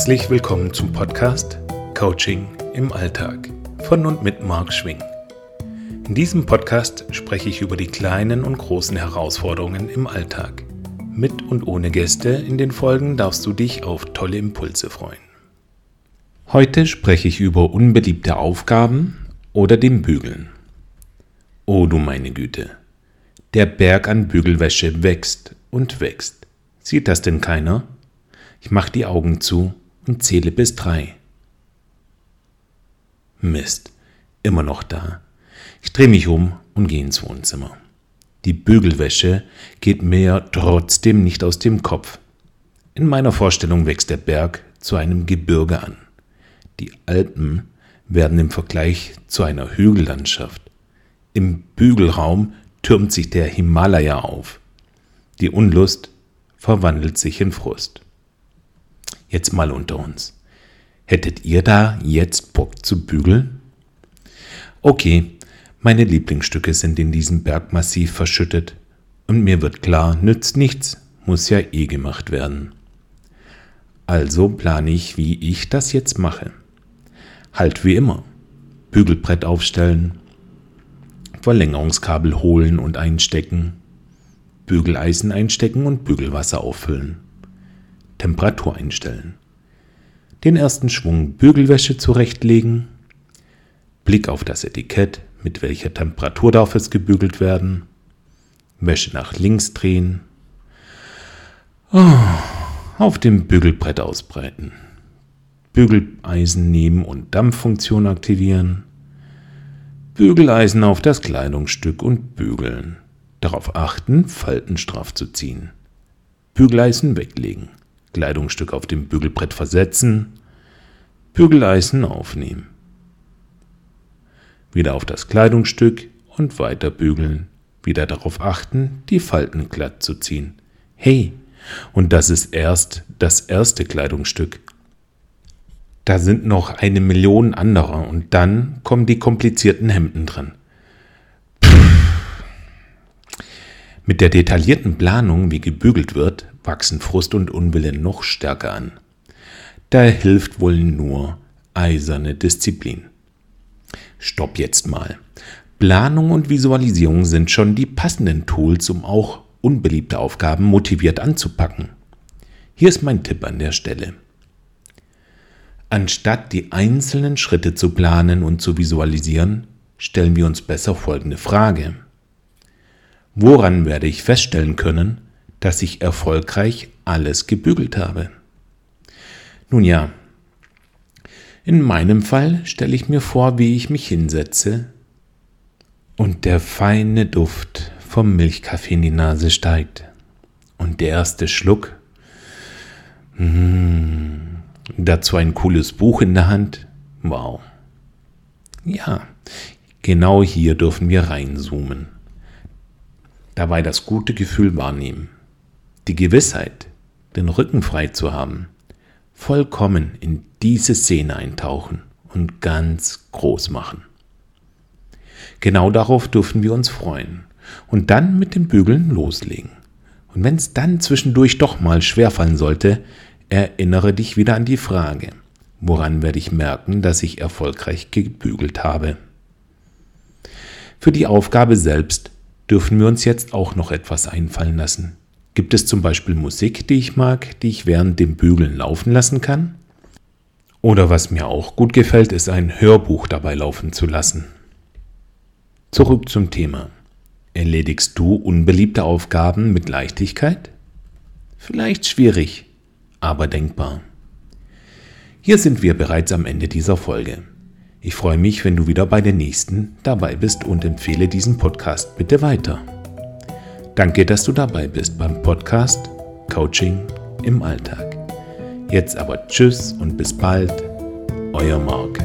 Herzlich willkommen zum Podcast Coaching im Alltag von und mit Marc Schwing. In diesem Podcast spreche ich über die kleinen und großen Herausforderungen im Alltag. Mit und ohne Gäste in den Folgen darfst du dich auf tolle Impulse freuen. Heute spreche ich über unbeliebte Aufgaben oder dem Bügeln. Oh du meine Güte, der Berg an Bügelwäsche wächst und wächst. Sieht das denn keiner? Ich mache die Augen zu und zähle bis drei. Mist, immer noch da. Ich drehe mich um und gehe ins Wohnzimmer. Die Bügelwäsche geht mir trotzdem nicht aus dem Kopf. In meiner Vorstellung wächst der Berg zu einem Gebirge an. Die Alpen werden im Vergleich zu einer Hügellandschaft. Im Bügelraum türmt sich der Himalaya auf. Die Unlust verwandelt sich in Frust. Jetzt mal unter uns. Hättet ihr da jetzt Bock zu bügeln? Okay, meine Lieblingsstücke sind in diesem Bergmassiv verschüttet und mir wird klar, nützt nichts, muss ja eh gemacht werden. Also plane ich, wie ich das jetzt mache. Halt wie immer. Bügelbrett aufstellen, Verlängerungskabel holen und einstecken, Bügeleisen einstecken und Bügelwasser auffüllen. Temperatur einstellen. Den ersten Schwung Bügelwäsche zurechtlegen. Blick auf das Etikett, mit welcher Temperatur darf es gebügelt werden. Wäsche nach links drehen. Oh, auf dem Bügelbrett ausbreiten. Bügeleisen nehmen und Dampffunktion aktivieren. Bügeleisen auf das Kleidungsstück und bügeln. Darauf achten, Falten straff zu ziehen. Bügeleisen weglegen. Kleidungsstück auf dem Bügelbrett versetzen, Bügeleisen aufnehmen. Wieder auf das Kleidungsstück und weiter bügeln. Wieder darauf achten, die Falten glatt zu ziehen. Hey, und das ist erst das erste Kleidungsstück. Da sind noch eine Million anderer und dann kommen die komplizierten Hemden dran. Mit der detaillierten Planung, wie gebügelt wird, wachsen Frust und Unwillen noch stärker an. Da hilft wohl nur eiserne Disziplin. Stopp jetzt mal. Planung und Visualisierung sind schon die passenden Tools, um auch unbeliebte Aufgaben motiviert anzupacken. Hier ist mein Tipp an der Stelle. Anstatt die einzelnen Schritte zu planen und zu visualisieren, stellen wir uns besser folgende Frage. Woran werde ich feststellen können, dass ich erfolgreich alles gebügelt habe. Nun ja, in meinem Fall stelle ich mir vor, wie ich mich hinsetze und der feine Duft vom Milchkaffee in die Nase steigt und der erste Schluck, mmh, dazu ein cooles Buch in der Hand, wow. Ja, genau hier dürfen wir reinzoomen. Dabei das gute Gefühl wahrnehmen die Gewissheit, den Rücken frei zu haben, vollkommen in diese Szene eintauchen und ganz groß machen. Genau darauf dürfen wir uns freuen und dann mit dem Bügeln loslegen. Und wenn es dann zwischendurch doch mal schwerfallen sollte, erinnere dich wieder an die Frage, woran werde ich merken, dass ich erfolgreich gebügelt habe. Für die Aufgabe selbst dürfen wir uns jetzt auch noch etwas einfallen lassen. Gibt es zum Beispiel Musik, die ich mag, die ich während dem Bügeln laufen lassen kann? Oder was mir auch gut gefällt, ist ein Hörbuch dabei laufen zu lassen. Zurück zum Thema. Erledigst du unbeliebte Aufgaben mit Leichtigkeit? Vielleicht schwierig, aber denkbar. Hier sind wir bereits am Ende dieser Folge. Ich freue mich, wenn du wieder bei der nächsten dabei bist und empfehle diesen Podcast bitte weiter. Danke, dass du dabei bist beim Podcast Coaching im Alltag. Jetzt aber Tschüss und bis bald, euer Marc.